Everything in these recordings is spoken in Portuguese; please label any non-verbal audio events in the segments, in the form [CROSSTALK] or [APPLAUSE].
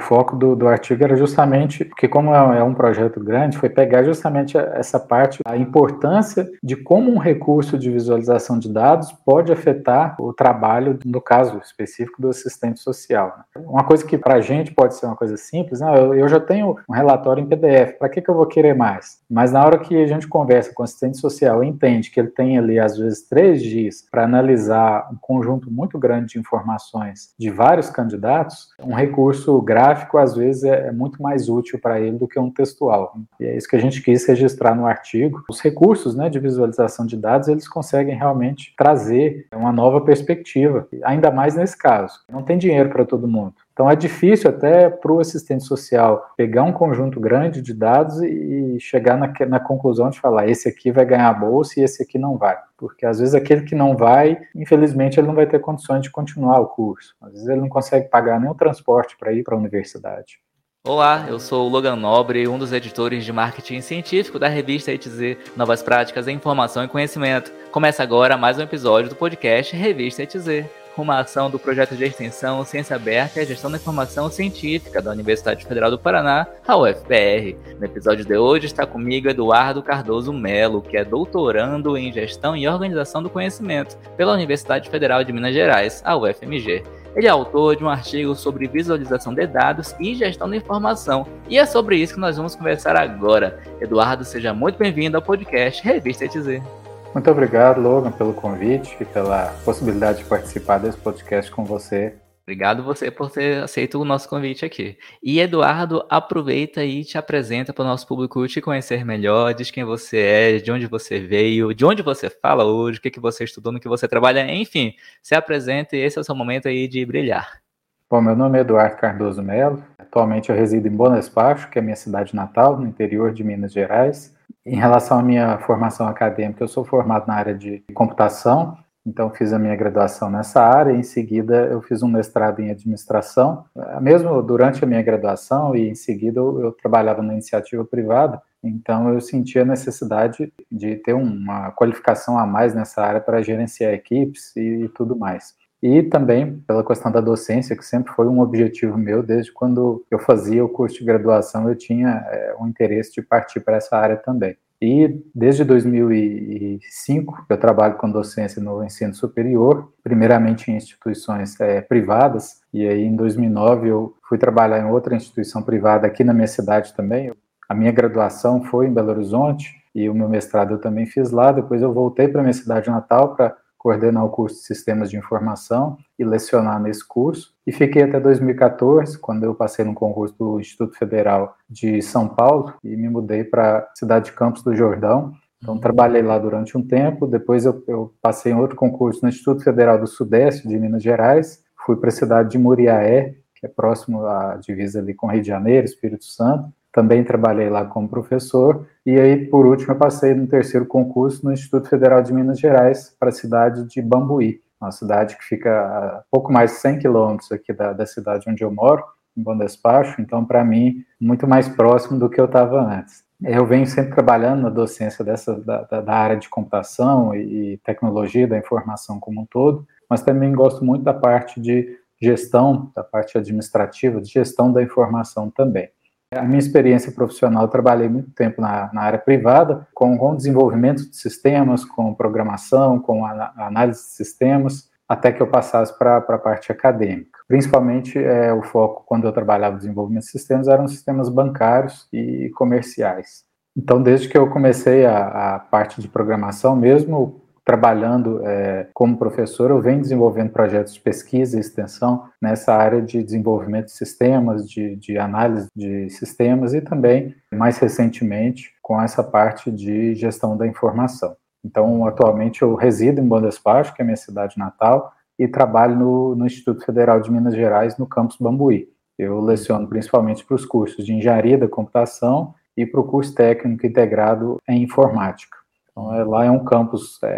foco do, do artigo era justamente, porque como é, é um projeto grande, foi pegar justamente essa parte, a importância de como um recurso de visualização de dados pode afetar o trabalho, no caso específico, do assistente social. Né? Uma coisa que para a gente pode ser uma coisa simples, não, eu, eu já tenho um relatório em PDF, para que, que eu vou querer mais? Mas na hora que a gente conversa com o assistente social e entende que ele tem ali, às vezes, três dias para analisar um conjunto muito grande de informações de vários candidatos, um recurso gráfico, às vezes, é, é muito mais útil para ele do que um textual. E é isso que a gente quis registrar no artigo. Os recursos né, de visualização de dados, eles conseguem realmente trazer uma nova perspectiva, ainda mais nesse caso. Não tem dinheiro para todo mundo. Então é difícil até para o assistente social pegar um conjunto grande de dados e chegar na, na, conclusão de falar esse aqui vai ganhar a bolsa e esse aqui não vai. Porque às vezes aquele que não vai, infelizmente, ele não vai ter condições de continuar o curso. Às vezes ele não consegue pagar nem o transporte para ir para a universidade. Olá, eu sou o Logan Nobre, um dos editores de marketing científico da revista ETZ Novas Práticas em Informação e Conhecimento. Começa agora mais um episódio do podcast Revista ETZ uma ação do projeto de extensão Ciência Aberta e a Gestão da Informação Científica da Universidade Federal do Paraná, a UFPR. No episódio de hoje está comigo Eduardo Cardoso Melo, que é doutorando em Gestão e Organização do Conhecimento pela Universidade Federal de Minas Gerais, a UFMG. Ele é autor de um artigo sobre visualização de dados e gestão da informação, e é sobre isso que nós vamos conversar agora. Eduardo, seja muito bem-vindo ao podcast Revista ETZ. Muito obrigado, Logan, pelo convite e pela possibilidade de participar desse podcast com você. Obrigado você por ter aceito o nosso convite aqui. E Eduardo, aproveita e te apresenta para o nosso público te conhecer melhor, diz quem você é, de onde você veio, de onde você fala hoje, o que, que você estudou, no que você trabalha, enfim, se apresenta e esse é o seu momento aí de brilhar. Bom, meu nome é Eduardo Cardoso Melo, atualmente eu resido em Bom Espaço, que é minha cidade natal, no interior de Minas Gerais. Em relação à minha formação acadêmica, eu sou formado na área de computação, então fiz a minha graduação nessa área, em seguida eu fiz um mestrado em administração. Mesmo durante a minha graduação e em seguida eu, eu trabalhava na iniciativa privada, então eu senti a necessidade de ter uma qualificação a mais nessa área para gerenciar equipes e, e tudo mais e também pela questão da docência, que sempre foi um objetivo meu, desde quando eu fazia o curso de graduação, eu tinha é, um interesse de partir para essa área também. E desde 2005 eu trabalho com docência no ensino superior, primeiramente em instituições é, privadas, e aí em 2009 eu fui trabalhar em outra instituição privada aqui na minha cidade também. A minha graduação foi em Belo Horizonte e o meu mestrado eu também fiz lá. Depois eu voltei para minha cidade natal para coordenar o curso de Sistemas de Informação e lecionar nesse curso. E fiquei até 2014, quando eu passei no concurso do Instituto Federal de São Paulo e me mudei para a cidade de Campos do Jordão. Então, trabalhei lá durante um tempo. Depois, eu, eu passei em outro concurso no Instituto Federal do Sudeste de Minas Gerais. Fui para a cidade de Muriaé, que é próximo à divisa ali com Rio de Janeiro, Espírito Santo também trabalhei lá como professor, e aí, por último, eu passei no terceiro concurso no Instituto Federal de Minas Gerais, para a cidade de Bambuí, uma cidade que fica a pouco mais de 100 quilômetros aqui da, da cidade onde eu moro, em Bom Despacho, então, para mim, muito mais próximo do que eu estava antes. Eu venho sempre trabalhando na docência dessa, da, da área de computação e tecnologia da informação como um todo, mas também gosto muito da parte de gestão, da parte administrativa, de gestão da informação também. A minha experiência profissional, eu trabalhei muito tempo na, na área privada, com, com desenvolvimento de sistemas, com programação, com a, análise de sistemas, até que eu passasse para a parte acadêmica. Principalmente, é, o foco, quando eu trabalhava no desenvolvimento de sistemas, eram sistemas bancários e comerciais. Então, desde que eu comecei a, a parte de programação mesmo, trabalhando é, como professor, eu venho desenvolvendo projetos de pesquisa e extensão nessa área de desenvolvimento de sistemas, de, de análise de sistemas e também, mais recentemente, com essa parte de gestão da informação. Então, atualmente eu resido em Despacho, que é minha cidade natal, e trabalho no, no Instituto Federal de Minas Gerais, no campus Bambuí. Eu leciono principalmente para os cursos de engenharia da computação e para o curso técnico integrado em informática. Então, é, lá é um campus é,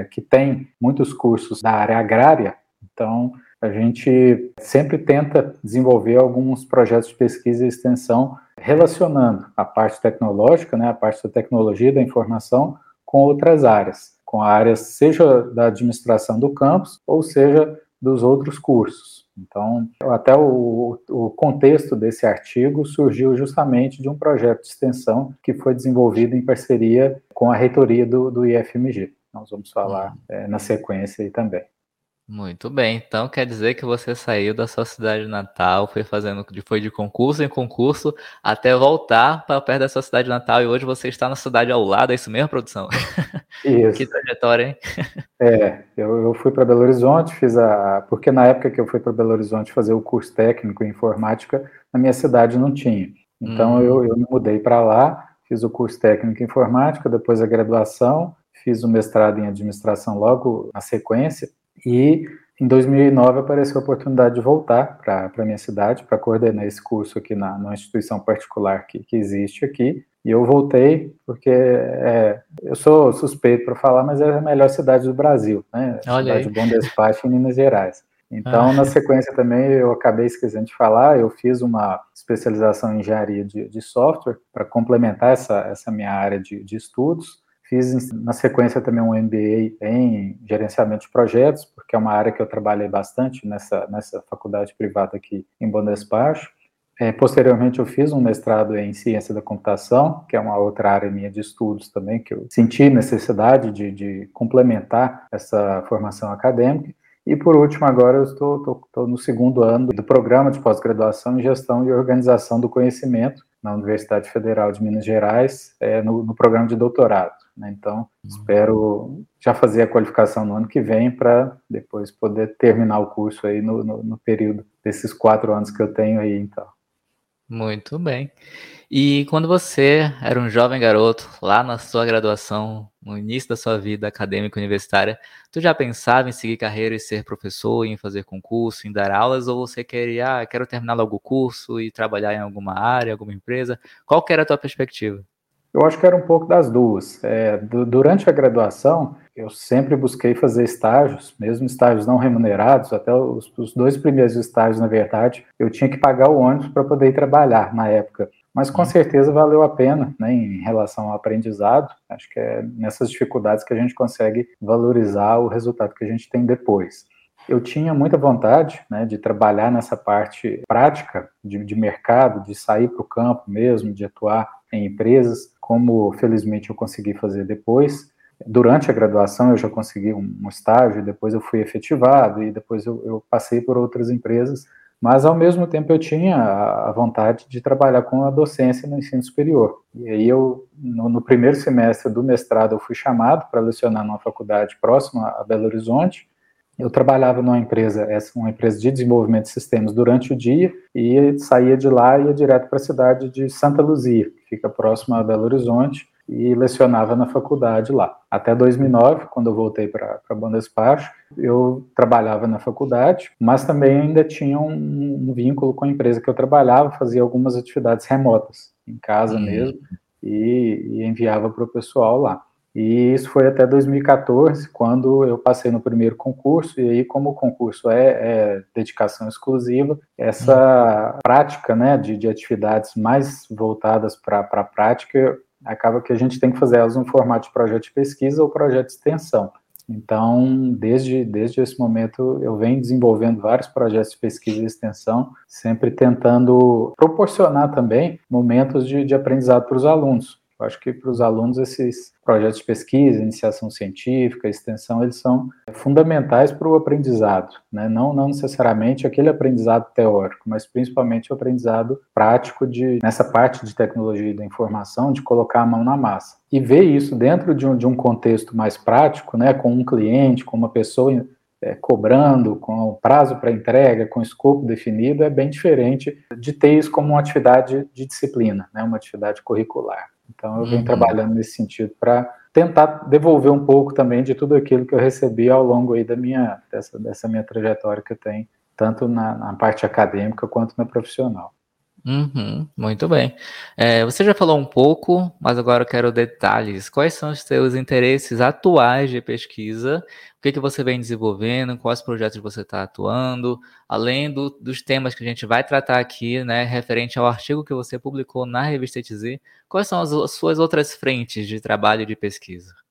é, que tem muitos cursos da área agrária, então a gente sempre tenta desenvolver alguns projetos de pesquisa e extensão relacionando a parte tecnológica, né, a parte da tecnologia da informação, com outras áreas, com áreas seja da administração do campus ou seja dos outros cursos. Então, até o, o, contexto desse artigo surgiu justamente de um projeto de extensão que foi desenvolvido em parceria com a reitoria do, do IFMG. Nós vamos falar é, na sequência aí também. Muito bem, então quer dizer que você saiu da sua cidade natal, foi fazendo, foi de concurso em concurso até voltar para perto da sua cidade natal e hoje você está na cidade ao lado, é isso mesmo, produção? [LAUGHS] Isso. que trajetória, hein? É, eu, eu fui para Belo Horizonte, fiz a. Porque na época que eu fui para Belo Horizonte fazer o curso técnico em informática, na minha cidade não tinha. Então hum. eu, eu me mudei para lá, fiz o curso técnico em informática, depois a graduação, fiz o mestrado em administração logo na sequência. E em 2009 apareceu a oportunidade de voltar para a minha cidade para coordenar esse curso aqui na numa instituição particular que, que existe aqui. E eu voltei porque é, eu sou suspeito para falar, mas é a melhor cidade do Brasil, né? A Olha cidade aí. de Bom Despacho, em Minas Gerais. Então, ah. na sequência também, eu acabei esquecendo de falar, eu fiz uma especialização em engenharia de, de software para complementar essa, essa minha área de, de estudos. Fiz na sequência também um MBA em gerenciamento de projetos, porque é uma área que eu trabalhei bastante nessa, nessa faculdade privada aqui em Bom Despacho. É, posteriormente, eu fiz um mestrado em ciência da computação, que é uma outra área minha de estudos também, que eu senti necessidade de, de complementar essa formação acadêmica. E por último, agora eu estou, estou, estou no segundo ano do programa de pós-graduação em gestão e organização do conhecimento na Universidade Federal de Minas Gerais, é, no, no programa de doutorado. Né? Então, uhum. espero já fazer a qualificação no ano que vem para depois poder terminar o curso aí no, no, no, período desses quatro anos que eu tenho aí, então. Muito bem. E quando você era um jovem garoto, lá na sua graduação, no início da sua vida acadêmica universitária, tu já pensava em seguir carreira e ser professor, em fazer concurso, em dar aulas, ou você queria, ah, quero terminar logo o curso e trabalhar em alguma área, alguma empresa? Qual que era a tua perspectiva? Eu acho que era um pouco das duas. É, durante a graduação, eu sempre busquei fazer estágios, mesmo estágios não remunerados, até os, os dois primeiros estágios, na verdade, eu tinha que pagar o ônibus para poder ir trabalhar na época. Mas com certeza valeu a pena, né, em relação ao aprendizado. Acho que é nessas dificuldades que a gente consegue valorizar o resultado que a gente tem depois. Eu tinha muita vontade né, de trabalhar nessa parte prática de, de mercado, de sair para o campo mesmo, de atuar em empresas, como felizmente eu consegui fazer depois. Durante a graduação eu já consegui um, estágio, depois eu fui efetivado e depois eu, eu, passei por outras empresas, mas ao mesmo tempo eu tinha a, a vontade de trabalhar com a docência no ensino superior. E aí eu, no, no primeiro semestre do mestrado, eu fui chamado para lecionar numa faculdade próxima a Belo Horizonte, eu trabalhava numa empresa, essa uma empresa de desenvolvimento de sistemas durante o dia e saía de lá e ia direto para a cidade de Santa Luzia, que fica próxima a Belo Horizonte, e lecionava na faculdade lá. Até 2009, quando eu voltei para Bom Despacho, eu trabalhava na faculdade, mas também ainda tinha um, um, vínculo com a empresa que eu trabalhava, fazia algumas atividades remotas, em casa uhum. mesmo, e, e enviava para o pessoal lá. E isso foi até 2014, quando eu passei no primeiro concurso, e aí, como o concurso é, é dedicação exclusiva, essa prática né, de, de atividades mais voltadas para a prática, acaba que a gente tem que fazer elas no formato de projeto de pesquisa ou projeto de extensão. Então, desde, desde esse momento, eu venho desenvolvendo vários projetos de pesquisa e extensão, sempre tentando proporcionar também momentos de, de aprendizado para os alunos. Eu acho que para os alunos esses projetos de pesquisa, iniciação científica, extensão, eles são fundamentais para o aprendizado, né? não, não necessariamente aquele aprendizado teórico, mas principalmente o aprendizado prático de nessa parte de tecnologia da informação, de colocar a mão na massa. E ver isso dentro de um, de um contexto mais prático, né, com um cliente, com uma pessoa é, cobrando, com o prazo para entrega, com o escopo definido, é bem diferente de ter isso como uma atividade de disciplina, né, uma atividade curricular. Então, eu venho uhum. trabalhando nesse sentido para tentar devolver um pouco também de tudo aquilo que eu recebi ao longo aí da minha, dessa, dessa minha trajetória que eu tenho, tanto na, na parte acadêmica quanto na profissional. Uhum, muito bem. É, você já falou um pouco, mas agora eu quero detalhes. Quais são os seus interesses atuais de pesquisa? O que, que você vem desenvolvendo? Quais projetos você está atuando? Além do, dos temas que a gente vai tratar aqui, né, referente ao artigo que você publicou na revista ETZ, quais são as, as suas outras frentes de trabalho e de pesquisa?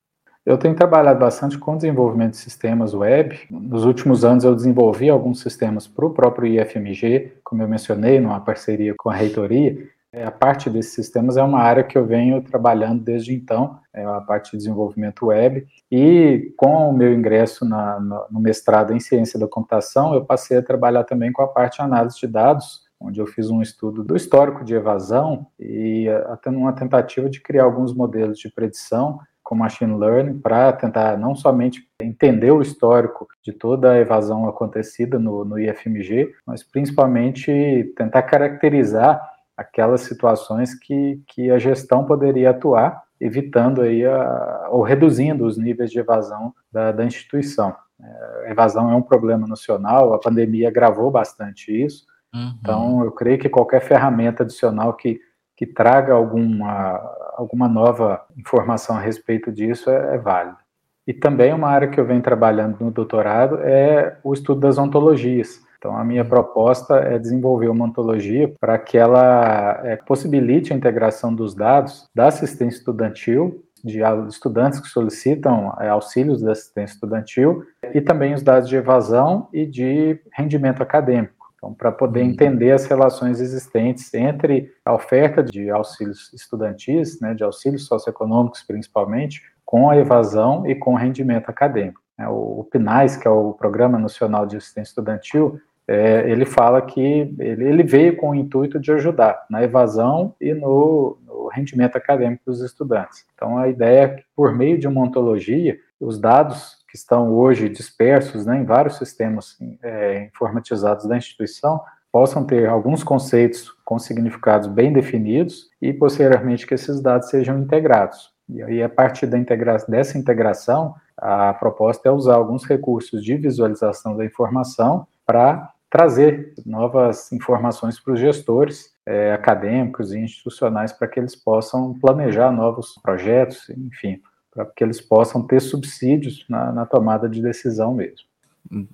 Eu tenho trabalhado bastante com desenvolvimento de sistemas web. Nos últimos anos eu desenvolvi alguns sistemas para o próprio IFMG, como eu mencionei, numa parceria com a reitoria. É, a parte desses sistemas é uma área que eu venho trabalhando desde então, é a parte de desenvolvimento web. E com o meu ingresso na, no mestrado em ciência da computação, eu passei a trabalhar também com a parte de análise de dados, onde eu fiz um estudo do histórico de evasão e até uma tentativa de criar alguns modelos de predição com machine learning para tentar não somente entender o histórico de toda a evasão acontecida no, no IFMG, mas principalmente tentar caracterizar aquelas situações que, que a gestão poderia atuar, evitando aí a, ou reduzindo os níveis de evasão da, da instituição. É, evasão é um problema nacional, a pandemia agravou bastante isso, uhum. então eu creio que qualquer ferramenta adicional que que traga alguma, alguma nova informação a respeito disso é, é válida. E também uma área que eu venho trabalhando no doutorado é o estudo das ontologias. Então, a minha proposta é desenvolver uma ontologia para que ela é, possibilite a integração dos dados da assistência estudantil, de estudantes que solicitam é, auxílios da assistência estudantil, e também os dados de evasão e de rendimento acadêmico. Então, para poder uhum. entender as relações existentes entre a oferta de auxílios estudantis, né, de auxílios socioeconômicos principalmente, com a evasão e com o rendimento acadêmico. É, o PNAES, que é o Programa Nacional de Assistência Estudantil, é, ele fala que ele, ele, veio com o intuito de ajudar na evasão e no, no rendimento acadêmico dos estudantes. Então, a ideia é que, por meio de uma ontologia, os dados que estão hoje dispersos né, em vários sistemas é, informatizados da instituição possam ter alguns conceitos com significados bem definidos e, posteriormente, que esses dados sejam integrados. E aí, a partir da integra dessa integração, a proposta é usar alguns recursos de visualização da informação para trazer novas informações para os gestores é, acadêmicos e institucionais para que eles possam planejar novos projetos, enfim, para que eles possam ter subsídios na, na tomada de decisão mesmo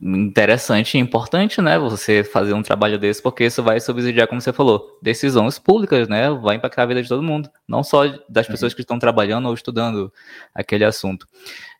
interessante e importante, né? Você fazer um trabalho desse, porque isso vai subsidiar, como você falou, decisões públicas, né? Vai impactar a vida de todo mundo, não só das pessoas que estão trabalhando ou estudando aquele assunto.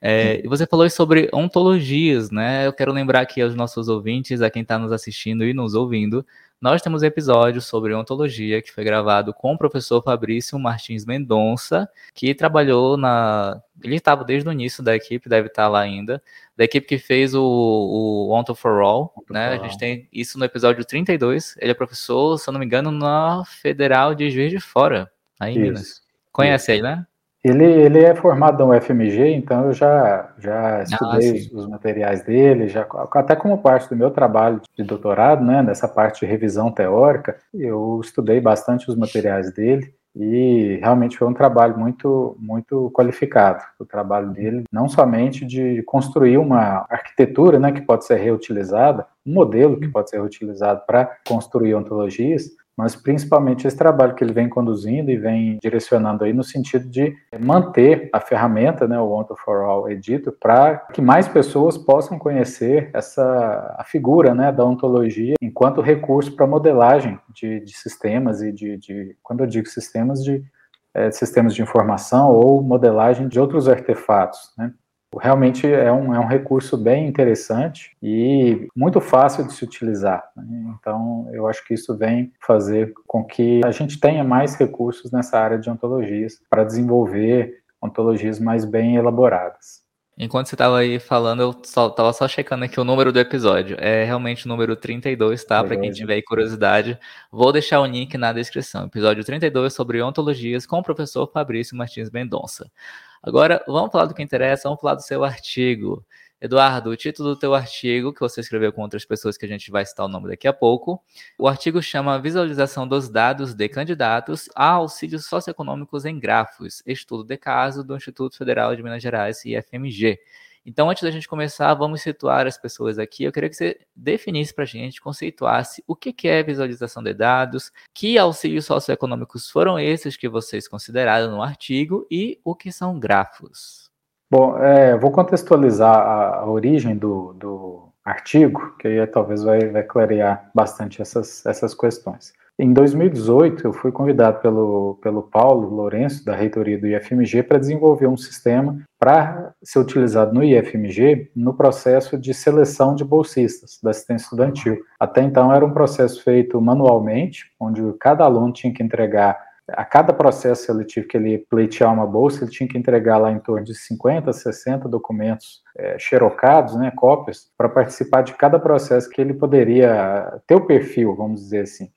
É, e você falou sobre ontologias, né? Eu quero lembrar aqui aos nossos ouvintes, a quem está nos assistindo e nos ouvindo, nós temos um episódio sobre ontologia que foi gravado com o professor Fabrício Martins Mendonça, que trabalhou na. Ele estava desde o início da equipe, deve estar lá ainda, da equipe que fez o, o Onto for All, né? A gente tem isso no episódio 32. Ele é professor, se eu não me engano, na Federal de Juiz de Fora, aí em Minas. Conhece isso. ele, né? Ele, ele é formado no UFMG, então eu já, já ah, estudei ah, os, os, materiais dele, já, até como parte do meu trabalho de doutorado, né, nessa parte de revisão teórica, eu estudei bastante os materiais dele e realmente foi um trabalho muito, muito qualificado. O trabalho dele, não somente de construir uma arquitetura né, que pode ser reutilizada, um modelo que pode ser reutilizado para construir ontologias, mas principalmente esse trabalho que ele vem conduzindo e vem direcionando aí no sentido de manter a ferramenta, né, o Onto for All Edito, para que mais pessoas possam conhecer essa a figura, né, da ontologia enquanto recurso para modelagem de, de, sistemas e de, de, quando eu digo sistemas de é, sistemas de informação ou modelagem de outros artefatos, né? Realmente é um, é um recurso bem interessante e muito fácil de se utilizar. Né? Então, eu acho que isso vem fazer com que a gente tenha mais recursos nessa área de ontologias para desenvolver ontologias mais bem elaboradas. Enquanto você estava aí falando, eu só, tava só checando aqui o número do episódio. É realmente o número 32, tá? Para quem tiver curiosidade. Vou deixar o link na descrição. Episódio 32 sobre ontologias com o professor Fabrício Martins Mendonça. Agora, vamos falar do que interessa, vamos falar do seu artigo. Eduardo, o título do teu artigo, que você escreveu com outras pessoas que a gente vai citar o nome daqui a pouco, o artigo chama Visualização dos dados de candidatos a auxílios socioeconômicos em grafos, estudo de caso do Instituto Federal de Minas Gerais, IFMG. Então, antes da gente começar, vamos situar as pessoas aqui. Eu queria que você definisse para a gente, conceituasse o que é visualização de dados, que auxílios socioeconômicos foram esses que vocês consideraram no artigo e o que são grafos. Bom, é, vou contextualizar a, a origem do, do, artigo, que aí talvez vai, vai clarear bastante essas, essas questões. Em 2018, eu fui convidado pelo, pelo Paulo Lourenço, da reitoria do IFMG, para desenvolver um sistema para ser utilizado no IFMG no processo de seleção de bolsistas da assistência estudantil. Até então, era um processo feito manualmente, onde cada aluno tinha que entregar a cada processo seletivo que ele pleitear uma bolsa, ele tinha que entregar lá em torno de 50, 60 documentos é, xerocados, né, cópias, para participar de cada processo que ele poderia ter o perfil, vamos dizer assim.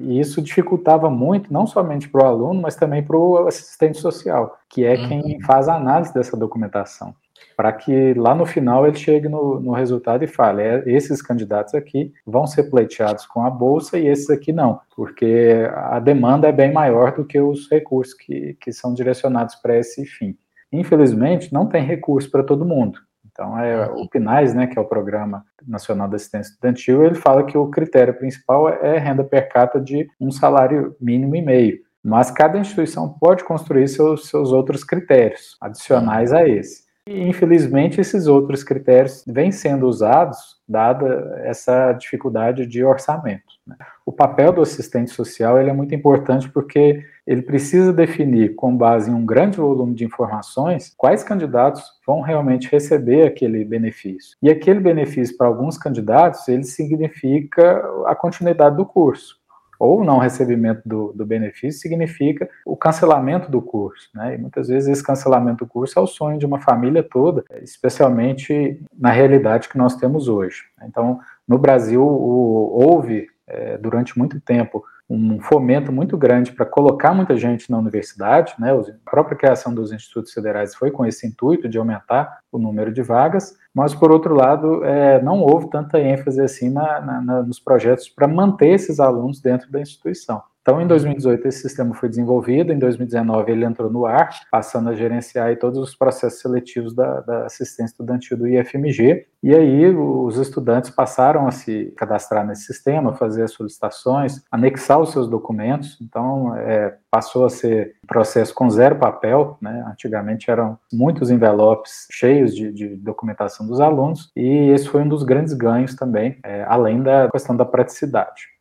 E isso dificultava muito, não somente para o aluno, mas também para o assistente social, que é quem uhum. faz a análise dessa documentação para que lá no final ele chegue no, no resultado e fale: é, esses candidatos aqui vão ser pleiteados com a bolsa e esses aqui não, porque a demanda é bem maior do que os recursos que, que são direcionados para esse fim. Infelizmente, não tem recurso para todo mundo. Então, é, o PNAES, né, que é o Programa Nacional de Assistência Estudantil, ele fala que o critério principal é renda per capita de um salário mínimo e meio. Mas cada instituição pode construir seus, seus outros critérios adicionais a esse. E, infelizmente, esses outros critérios vêm sendo usados, dada essa dificuldade de orçamento. Né? O papel do assistente social ele é muito importante porque ele precisa definir, com base em um grande volume de informações, quais candidatos vão realmente receber aquele benefício. E aquele benefício, para alguns candidatos, ele significa a continuidade do curso ou não recebimento do, do, benefício significa o cancelamento do curso, né? E muitas vezes esse cancelamento do curso é o sonho de uma família toda, especialmente na realidade que nós temos hoje. Então, no Brasil, o, houve é, durante muito tempo um fomento muito grande para colocar muita gente na universidade, né? A própria criação dos institutos federais foi com esse intuito de aumentar o número de vagas, mas por outro lado, é, não houve tanta ênfase assim na, na, nos projetos para manter esses alunos dentro da instituição. Então, em 2018, esse sistema foi desenvolvido, em 2019 ele entrou no ar, passando a gerenciar todos os processos seletivos da, da, assistência estudantil do IFMG, e aí os estudantes passaram a se cadastrar nesse sistema, fazer as solicitações, anexar os seus documentos, então é, passou a ser um processo com zero papel, né? antigamente eram muitos envelopes cheios de, de, documentação dos alunos, e esse foi um dos grandes ganhos também, é, além da questão da praticidade.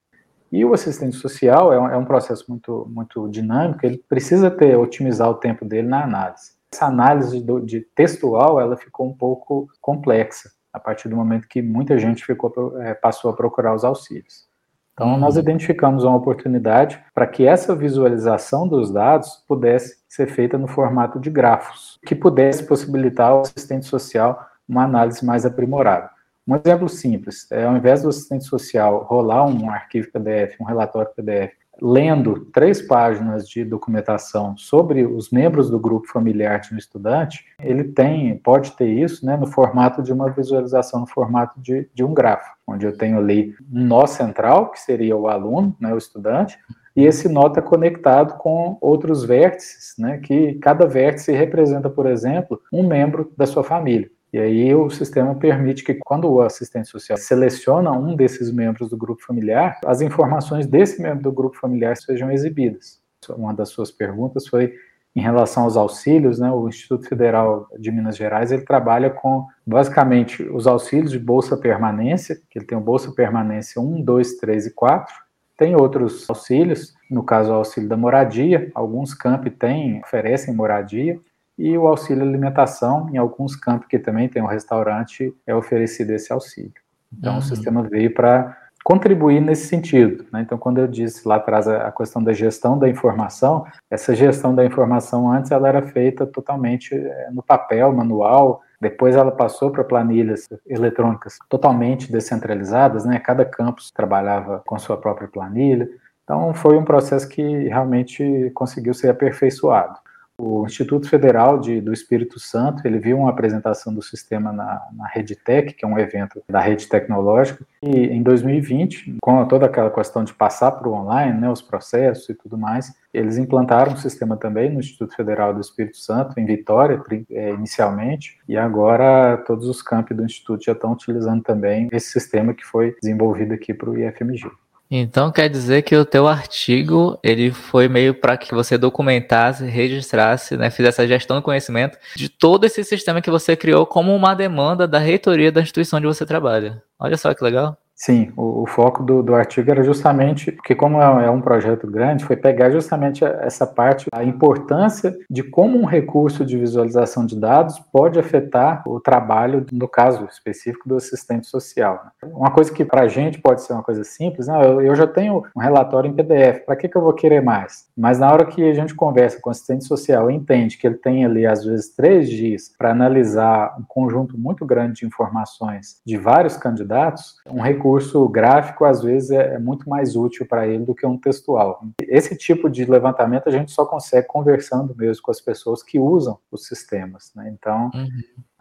E o assistente social é um, é um processo muito, muito dinâmico, ele precisa ter, otimizar o tempo dele na análise. Essa análise do, de textual, ela ficou um pouco complexa, a partir do momento que muita gente ficou, é, passou a procurar os auxílios. Então, uhum. nós identificamos uma oportunidade para que essa visualização dos dados pudesse ser feita no formato de grafos, que pudesse possibilitar ao assistente social uma análise mais aprimorada. Um exemplo simples, é, ao invés do assistente social rolar um arquivo PDF, um relatório PDF, lendo três páginas de documentação sobre os membros do grupo familiar de um estudante, ele tem, pode ter isso né, no formato de uma visualização, no formato de, de um grafo, onde eu tenho ali um nó central, que seria o aluno, né, o estudante, e esse nó está conectado com outros vértices, né, que cada vértice representa, por exemplo, um membro da sua família. E aí o sistema permite que quando o assistente social seleciona um desses membros do grupo familiar, as informações desse membro do grupo familiar sejam exibidas. Uma das suas perguntas foi em relação aos auxílios, né, o Instituto Federal de Minas Gerais ele trabalha com basicamente os auxílios de bolsa permanência, que ele tem o bolsa permanência 1, 2, 3 e 4. Tem outros auxílios, no caso o auxílio da moradia, alguns campi têm, oferecem moradia, e o auxílio alimentação, em alguns campos que também tem um restaurante, é oferecido esse auxílio. Então, uhum. o sistema veio para contribuir nesse sentido. Né? Então, quando eu disse lá atrás a, questão da gestão da informação, essa gestão da informação antes ela era feita totalmente é, no papel, manual, depois ela passou para planilhas eletrônicas totalmente descentralizadas, né? Cada campus trabalhava com sua própria planilha. Então, foi um processo que realmente conseguiu ser aperfeiçoado o Instituto Federal de, do Espírito Santo, ele viu uma apresentação do sistema na, na RedeTech, que é um evento da rede tecnológica, e em 2020, com toda aquela questão de passar para o online, né, os processos e tudo mais, eles implantaram um sistema também no Instituto Federal do Espírito Santo, em Vitória, é, inicialmente, e agora todos os campi do Instituto já estão utilizando também esse sistema que foi desenvolvido aqui para o IFMG. Então quer dizer que o teu artigo ele foi meio para que você documentasse, registrasse, né, fizesse a gestão do conhecimento de todo esse sistema que você criou como uma demanda da reitoria da instituição onde você trabalha. Olha só que legal. Sim, o, o foco do, do, artigo era justamente, porque como é, é um projeto grande, foi pegar justamente essa parte, a importância de como um recurso de visualização de dados pode afetar o trabalho, no caso específico, do assistente social. Né? Uma coisa que para a gente pode ser uma coisa simples, não, eu, eu já tenho um relatório em PDF, para que, que eu vou querer mais? Mas na hora que a gente conversa com o assistente social e entende que ele tem ali, às vezes, três dias para analisar um conjunto muito grande de informações de vários candidatos, um recurso recurso gráfico, às vezes, é, é muito mais útil para ele do que um textual. Esse tipo de levantamento a gente só consegue conversando mesmo com as pessoas que usam os sistemas. Né? Então, uhum.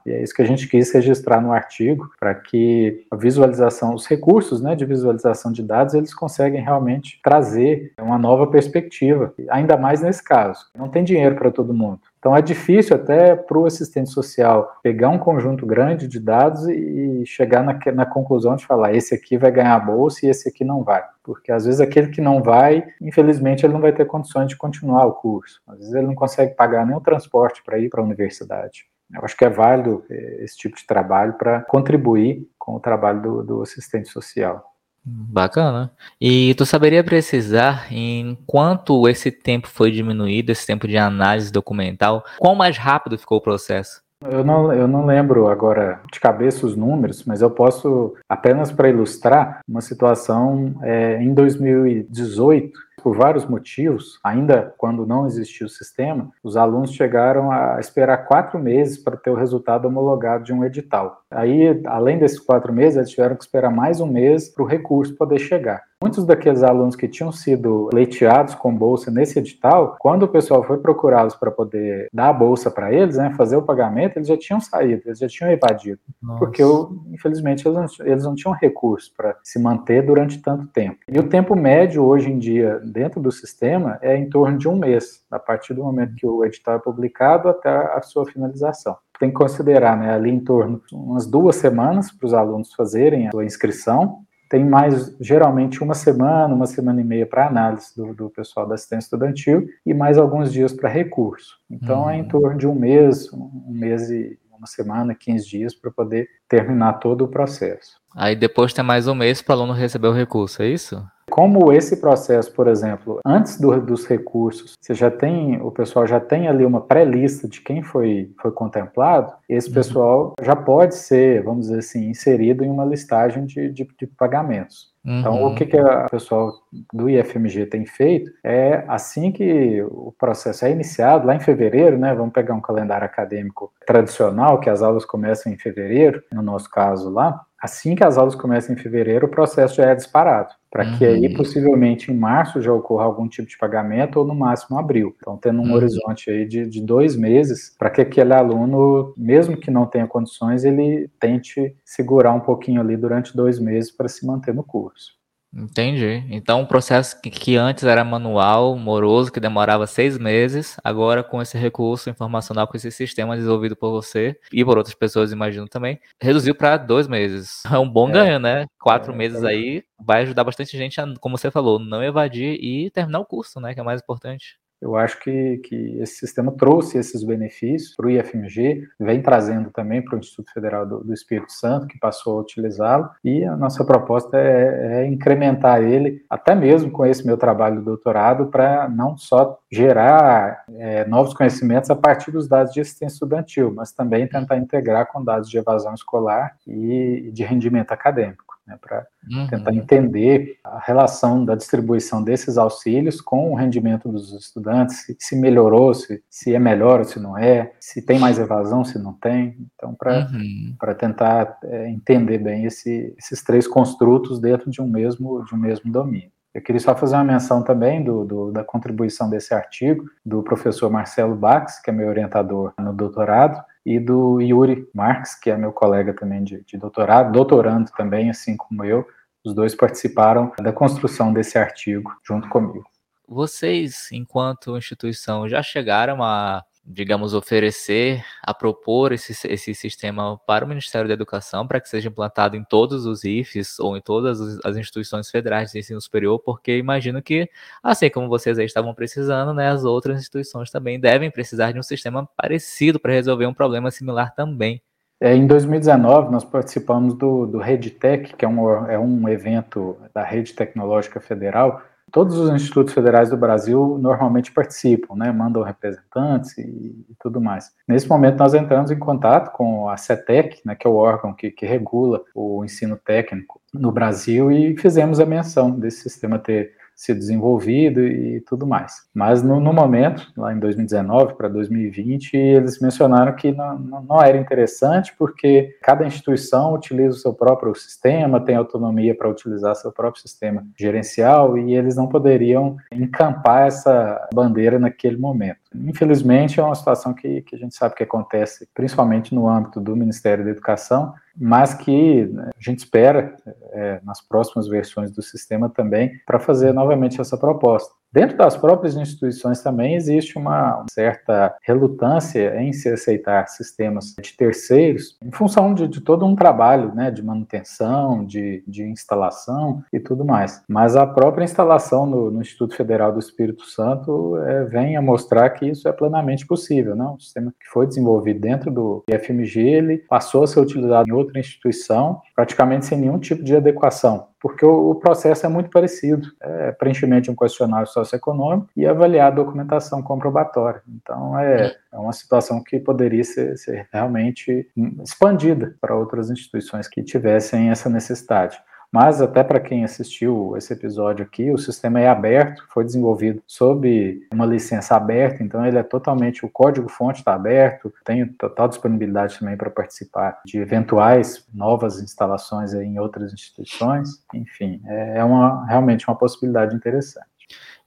E é isso que a gente quis registrar no artigo, para que a visualização, os recursos né, de visualização de dados, eles conseguem realmente trazer uma nova perspectiva, ainda mais nesse caso. Não tem dinheiro para todo mundo. Então é difícil até para o assistente social pegar um conjunto grande de dados e chegar na, na, conclusão de falar esse aqui vai ganhar a bolsa e esse aqui não vai. Porque às vezes aquele que não vai, infelizmente, ele não vai ter condições de continuar o curso. Às vezes ele não consegue pagar nem o transporte para ir para a universidade. Eu acho que é válido eh, esse tipo de trabalho para contribuir com o trabalho do, do assistente social. Bacana. E tu saberia precisar em quanto esse tempo foi diminuído, esse tempo de análise documental? Quão mais rápido ficou o processo? Eu não, eu não lembro agora de cabeça os números, mas eu posso, apenas para ilustrar, uma situação é, em 2018, por vários motivos, ainda quando não existia o sistema, os alunos chegaram a esperar quatro meses para ter o resultado homologado de um edital. Aí, além desses quatro meses, eles tiveram que esperar mais um mês para o recurso poder chegar. Muitos daqueles alunos que tinham sido leiteados com bolsa nesse edital, quando o pessoal foi procurá-los para poder dar a bolsa para eles, né, fazer o pagamento, eles já tinham saído, eles já tinham evadido. Nossa. Porque, infelizmente, eles não, eles não tinham recurso para se manter durante tanto tempo. E o tempo médio, hoje em dia, dentro do sistema, é em torno de um mês, a partir do momento que o edital é publicado até a sua finalização tem que considerar né, ali em torno de umas duas semanas para os alunos fazerem a sua inscrição tem mais, geralmente, uma semana, uma semana e meia para análise do, do, pessoal da assistência estudantil e mais alguns dias para recurso. Então, uhum. é em hum. torno de um mês, um mês e uma semana, 15 dias para poder terminar todo o processo. Aí depois tem mais um mês para o aluno receber o recurso, é isso? Como esse processo, por exemplo, antes do, dos recursos, você já tem, o pessoal já tem ali uma pré-lista de quem foi, foi contemplado, esse uhum. pessoal já pode ser, vamos dizer assim, inserido em uma listagem de, de, de pagamentos. Então, uhum. o que, que o pessoal do IFMG tem feito é, assim que o processo é iniciado, lá em fevereiro, né, vamos pegar um calendário acadêmico tradicional, que as aulas começam em fevereiro, no nosso caso lá, assim que as aulas começam em fevereiro, o processo já é disparado para uhum. que aí possivelmente em março já ocorra algum tipo de pagamento ou no máximo abril. Então, tendo um uhum. horizonte aí de, de dois meses para que aquele aluno, mesmo que não tenha condições, ele tente segurar um pouquinho ali durante dois meses para se manter no curso. Entendi. Então, um processo que, que, antes era manual, moroso, que demorava seis meses, agora com esse recurso informacional, com esse sistema desenvolvido por você e por outras pessoas, imagino também, reduziu para dois meses. [LAUGHS] É um bom é, ganho, né? Quatro é, meses é. aí vai ajudar bastante gente a, como você falou, não evadir e terminar o curso, né? Que é mais importante. Eu acho que, que esse sistema trouxe esses benefícios para o IFMG, vem trazendo também para o Instituto Federal do, do, Espírito Santo, que passou a utilizá-lo, e a nossa proposta é, é, incrementar ele, até mesmo com esse meu trabalho de doutorado, para não só gerar é, novos conhecimentos a partir dos dados de assistência estudantil, mas também tentar integrar com dados de evasão escolar e de rendimento acadêmico né, para uhum. tentar entender a relação da distribuição desses auxílios com o rendimento dos estudantes, se, se melhorou, se, se é melhor ou se não é, se tem mais evasão, se não tem. Então, para uhum. tentar é, entender bem esse, esses três construtos dentro de um mesmo, de um mesmo domínio. Eu queria só fazer uma menção também do, do, da contribuição desse artigo do professor Marcelo Bax, que é meu orientador no doutorado, e do Yuri Marx, que é meu colega também de, de doutorado, doutorando também, assim como eu. Os dois participaram da construção desse artigo junto comigo. Vocês, enquanto instituição, já chegaram a digamos, oferecer, a propor esse, esse sistema para o Ministério da Educação para que seja implantado em todos os IFES ou em todas as instituições federais de ensino superior, porque imagino que, assim como vocês aí estavam precisando, né, as outras instituições também devem precisar de um sistema parecido para resolver um problema similar também. É, em 2019, nós participamos do, do RedTech, que é um, é um evento da Rede Tecnológica Federal. Todos os institutos federais do Brasil normalmente participam, né, mandam representantes e, e tudo mais. Nesse momento, nós entramos em contato com a CETEC, né, que é o órgão que, que regula o ensino técnico no Brasil, e fizemos a menção desse sistema ter sido desenvolvido e tudo mais. Mas no, no momento, lá em 2019 para 2020, eles mencionaram que não, não, era interessante porque cada instituição utiliza o seu próprio sistema, tem autonomia para utilizar seu próprio sistema gerencial e eles não poderiam encampar essa bandeira naquele momento. Infelizmente, é uma situação que, que a gente sabe que acontece principalmente no âmbito do Ministério da Educação, mas que né, a gente espera é, nas próximas versões do sistema também para fazer novamente essa proposta. Dentro das próprias instituições também existe uma certa relutância em se aceitar sistemas de terceiros, em função de, de todo um trabalho né, de manutenção, de, de, instalação e tudo mais. Mas a própria instalação no, no Instituto Federal do Espírito Santo é, vem a mostrar que isso é plenamente possível. Né? Um sistema que foi desenvolvido dentro do IFMG, ele passou a ser utilizado em outra instituição, praticamente sem nenhum tipo de adequação porque o, processo é muito parecido. É preenchimento de um questionário socioeconômico e avaliar a documentação comprobatória. Então, é, é uma situação que poderia ser, ser realmente expandida para outras instituições que tivessem essa necessidade. Mas até para quem assistiu esse episódio aqui, o sistema é aberto, foi desenvolvido sob uma licença aberta, então ele é totalmente o código-fonte está aberto, tem total disponibilidade também para participar de eventuais novas instalações em outras instituições. Enfim, é, é uma realmente uma possibilidade interessante.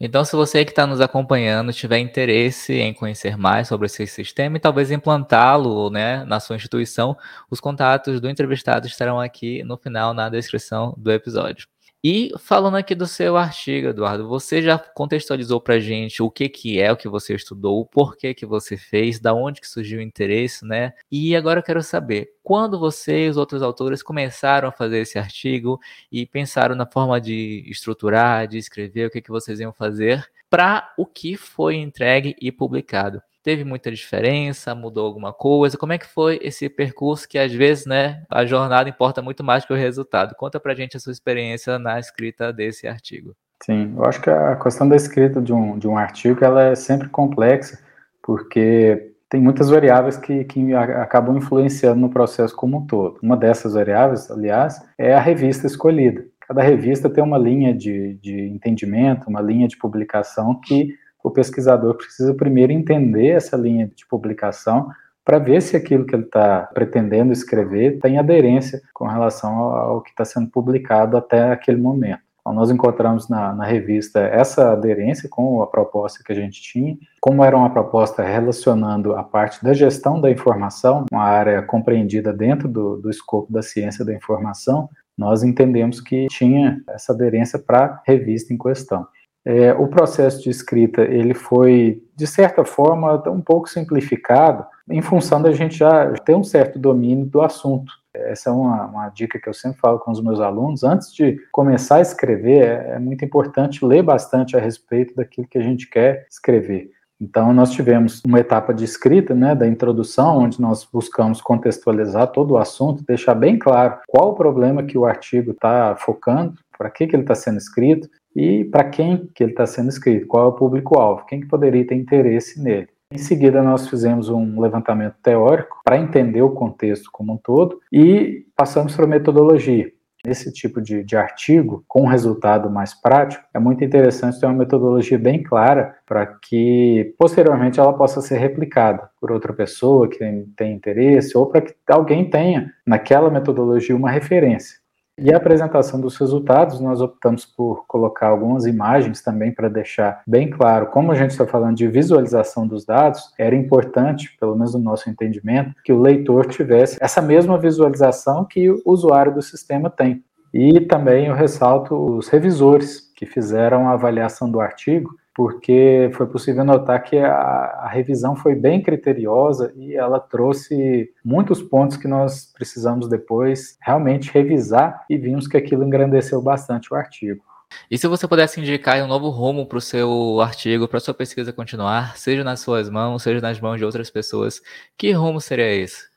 Então, se você que está nos acompanhando tiver interesse em conhecer mais sobre esse sistema e talvez implantá-lo né, na sua instituição, os contatos do entrevistado estarão aqui no final na descrição do episódio. E falando aqui do seu artigo, Eduardo, você já contextualizou para gente o que, que é o que você estudou, o porquê que você fez, da onde que surgiu o interesse, né? E agora eu quero saber, quando você e os outros autores começaram a fazer esse artigo e pensaram na forma de estruturar, de escrever, o que, que vocês iam fazer, para o que foi entregue e publicado? Teve muita diferença? Mudou alguma coisa? Como é que foi esse percurso que às vezes, né, a jornada importa muito mais que o resultado? Conta pra gente a sua experiência na escrita desse artigo. Sim, eu acho que a questão da escrita de um, de um artigo ela é sempre complexa, porque tem muitas variáveis que, que acabam influenciando no processo como um todo. Uma dessas variáveis, aliás, é a revista escolhida. Cada revista tem uma linha de, de entendimento, uma linha de publicação que o pesquisador precisa primeiro entender essa linha de publicação para ver se aquilo que ele está pretendendo escrever tem aderência com relação ao, que está sendo publicado até aquele momento. Então, nós encontramos na, na, revista essa aderência com a proposta que a gente tinha, como era uma proposta relacionando a parte da gestão da informação, uma área compreendida dentro do, do escopo da ciência da informação, nós entendemos que tinha essa aderência para a revista em questão. É, o processo de escrita ele foi, de certa forma, um pouco simplificado, em função da gente já ter um certo domínio do assunto. Essa é uma, uma, dica que eu sempre falo com os meus alunos. Antes de começar a escrever, é, é muito importante ler bastante a respeito daquilo que a gente quer escrever. Então, nós tivemos uma etapa de escrita, né, da introdução, onde nós buscamos contextualizar todo o assunto, deixar bem claro qual o problema que o artigo está focando, para que, que ele está sendo escrito, e para quem que ele está sendo escrito, qual é o público-alvo, quem que poderia ter interesse nele. Em seguida, nós fizemos um levantamento teórico para entender o contexto como um todo e passamos para a metodologia. Esse tipo de, de artigo, com um resultado mais prático, é muito interessante ter uma metodologia bem clara para que, posteriormente, ela possa ser replicada por outra pessoa que tem interesse ou para que alguém tenha, naquela metodologia, uma referência. E a apresentação dos resultados, nós optamos por colocar algumas imagens também para deixar bem claro, como a gente está falando de visualização dos dados, era importante, pelo menos no nosso entendimento, que o leitor tivesse essa mesma visualização que o usuário do sistema tem. E também eu ressalto os revisores que fizeram a avaliação do artigo, porque foi possível notar que a, a, revisão foi bem criteriosa e ela trouxe muitos pontos que nós precisamos depois realmente revisar e vimos que aquilo engrandeceu bastante o artigo. E se você pudesse indicar um novo rumo para o seu artigo, para a sua pesquisa continuar, seja nas suas mãos, seja nas mãos de outras pessoas, que rumo seria esse?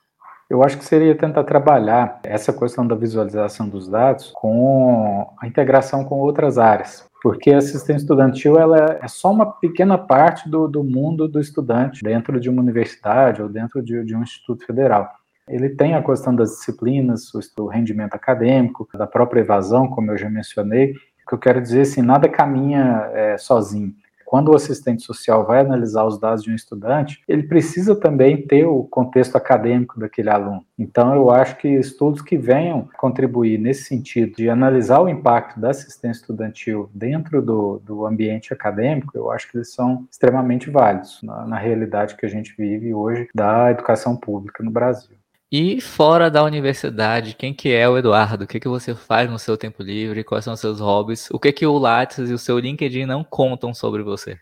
Eu acho que seria tentar trabalhar essa questão da visualização dos dados com a integração com outras áreas porque a assistência estudantil ela é só uma pequena parte do, do mundo do estudante dentro de uma universidade ou dentro de, de um instituto federal. Ele tem a questão das disciplinas, o rendimento acadêmico, da própria evasão, como eu já mencionei. O que eu quero dizer, assim, nada caminha é, sozinho quando o assistente social vai analisar os dados de um estudante, ele precisa também ter o contexto acadêmico daquele aluno. Então, eu acho que estudos que venham contribuir nesse sentido de analisar o impacto da assistência estudantil dentro do, do ambiente acadêmico, eu acho que eles são extremamente válidos na, na realidade que a gente vive hoje da educação pública no Brasil. E fora da universidade, quem que é o Eduardo? O que, que você faz no seu tempo livre? Quais são os seus hobbies? O que que o Lattes e o seu LinkedIn não contam sobre você?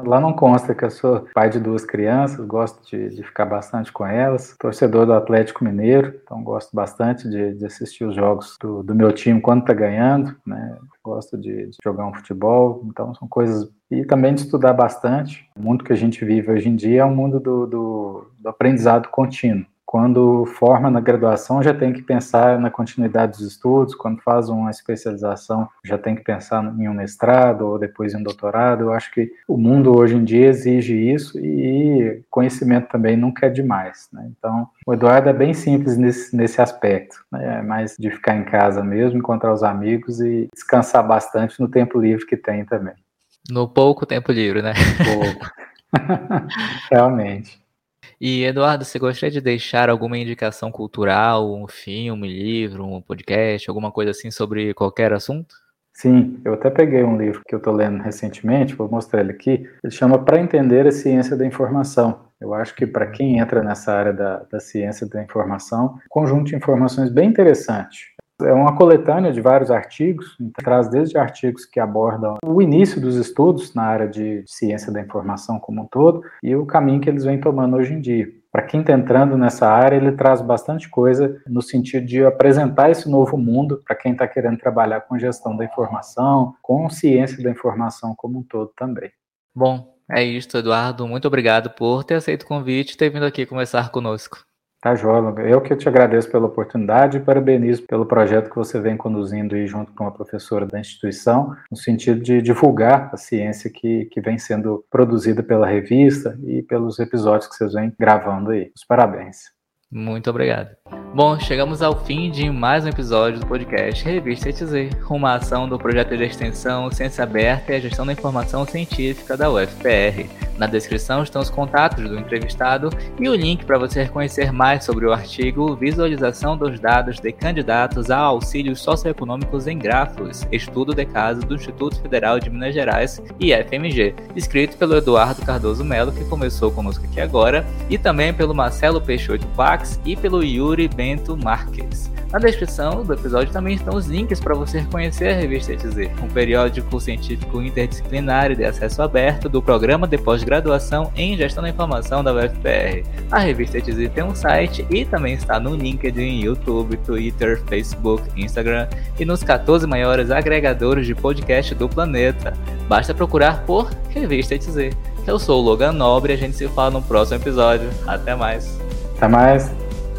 Lá não consta que eu sou pai de duas crianças, gosto de, de ficar bastante com elas, torcedor do Atlético Mineiro, então gosto bastante de, de assistir os jogos do, do, meu time quando está ganhando, né? Gosto de, de, jogar um futebol, então são coisas. E também de estudar bastante. O mundo que a gente vive hoje em dia é um mundo do, do, do aprendizado contínuo quando forma na graduação, já tem que pensar na continuidade dos estudos, quando faz uma especialização, já tem que pensar em um mestrado ou depois em um doutorado. Eu acho que o mundo hoje em dia exige isso e conhecimento também nunca é demais. Né? Então, o Eduardo é bem simples nesse, nesse aspecto, né? é mais de ficar em casa mesmo, encontrar os amigos e descansar bastante no tempo livre que tem também. No pouco tempo livre, né? Pouco. [LAUGHS] Realmente. E Eduardo, você gostaria de deixar alguma indicação cultural, um filme, livro, um podcast, alguma coisa assim sobre qualquer assunto? Sim, eu até peguei um livro que eu estou lendo recentemente, vou mostrar ele aqui. Ele chama Para Entender a Ciência da Informação. Eu acho que para quem entra nessa área da, da ciência da informação, conjunto de informações bem interessante. É uma coletânea de vários artigos, então, traz desde artigos que abordam o início dos estudos na área de ciência da informação como um todo e o caminho que eles vêm tomando hoje em dia. Para quem está entrando nessa área, ele traz bastante coisa no sentido de apresentar esse novo mundo para quem está querendo trabalhar com gestão da informação, com ciência da informação como um todo também. Bom, é isso, Eduardo. Muito obrigado por ter aceito o convite e ter vindo aqui conversar conosco. Tá, João. Eu que te agradeço pela oportunidade e parabenizo pelo projeto que você vem conduzindo aí junto com a professora da instituição, no sentido de divulgar a ciência que, que vem sendo produzida pela revista e pelos episódios que vocês vêm gravando aí. Os parabéns. Muito obrigado. Bom, chegamos ao fim de mais um episódio do podcast Revista ETZ, uma ação do projeto de extensão Ciência Aberta e a Gestão da Informação Científica da UFPR. Na descrição estão os contatos do entrevistado e o link para você conhecer mais sobre o artigo Visualização dos dados de candidatos a auxílios socioeconômicos em grafos, estudo de caso do Instituto Federal de Minas Gerais e FMG, escrito pelo Eduardo Cardoso Melo, que começou conosco aqui agora, e também pelo Marcelo Peixoto Pax e pelo Yuri Bento Marques. Na descrição do episódio também estão os links para você conhecer a revista ETZ, um periódico científico interdisciplinar de acesso aberto do programa de pós-graduação em Gestão da Informação da UFPR. A revista ETZ tem um site e também está no LinkedIn, YouTube, Twitter, Facebook, Instagram e nos 14 maiores agregadores de podcast do planeta. Basta procurar por Revista ETZ. Eu sou o Logan Nobre e a gente se fala no próximo episódio. Até mais. Até mais.